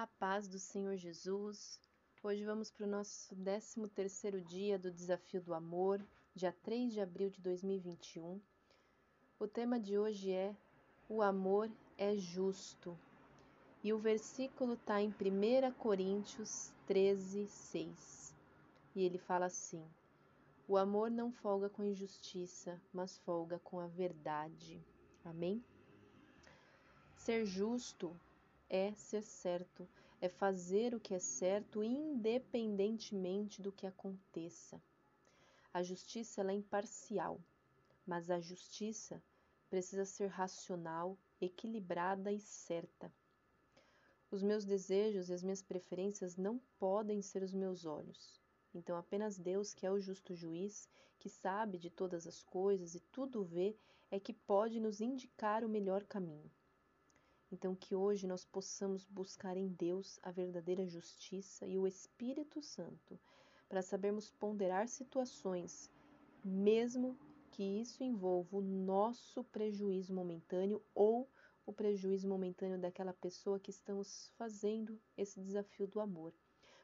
A paz do Senhor Jesus. Hoje vamos para o nosso 13 terceiro dia do Desafio do Amor, dia 3 de abril de 2021. O tema de hoje é O amor é justo. E o versículo está em 1 Coríntios 13, 6. E ele fala assim: O amor não folga com injustiça, mas folga com a verdade. Amém? Ser justo é ser certo, é fazer o que é certo independentemente do que aconteça. A justiça é imparcial, mas a justiça precisa ser racional, equilibrada e certa. Os meus desejos e as minhas preferências não podem ser os meus olhos. Então, apenas Deus, que é o justo juiz, que sabe de todas as coisas e tudo vê, é que pode nos indicar o melhor caminho. Então, que hoje nós possamos buscar em Deus a verdadeira justiça e o Espírito Santo, para sabermos ponderar situações, mesmo que isso envolva o nosso prejuízo momentâneo ou o prejuízo momentâneo daquela pessoa que estamos fazendo esse desafio do amor.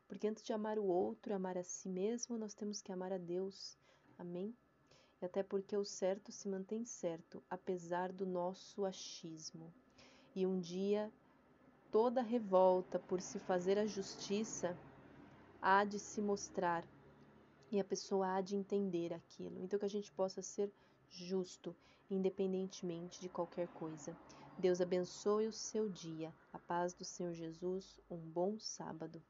Porque antes de amar o outro amar a si mesmo, nós temos que amar a Deus. Amém? E até porque o certo se mantém certo, apesar do nosso achismo e um dia toda revolta por se fazer a justiça há de se mostrar e a pessoa há de entender aquilo. Então que a gente possa ser justo, independentemente de qualquer coisa. Deus abençoe o seu dia. A paz do Senhor Jesus. Um bom sábado.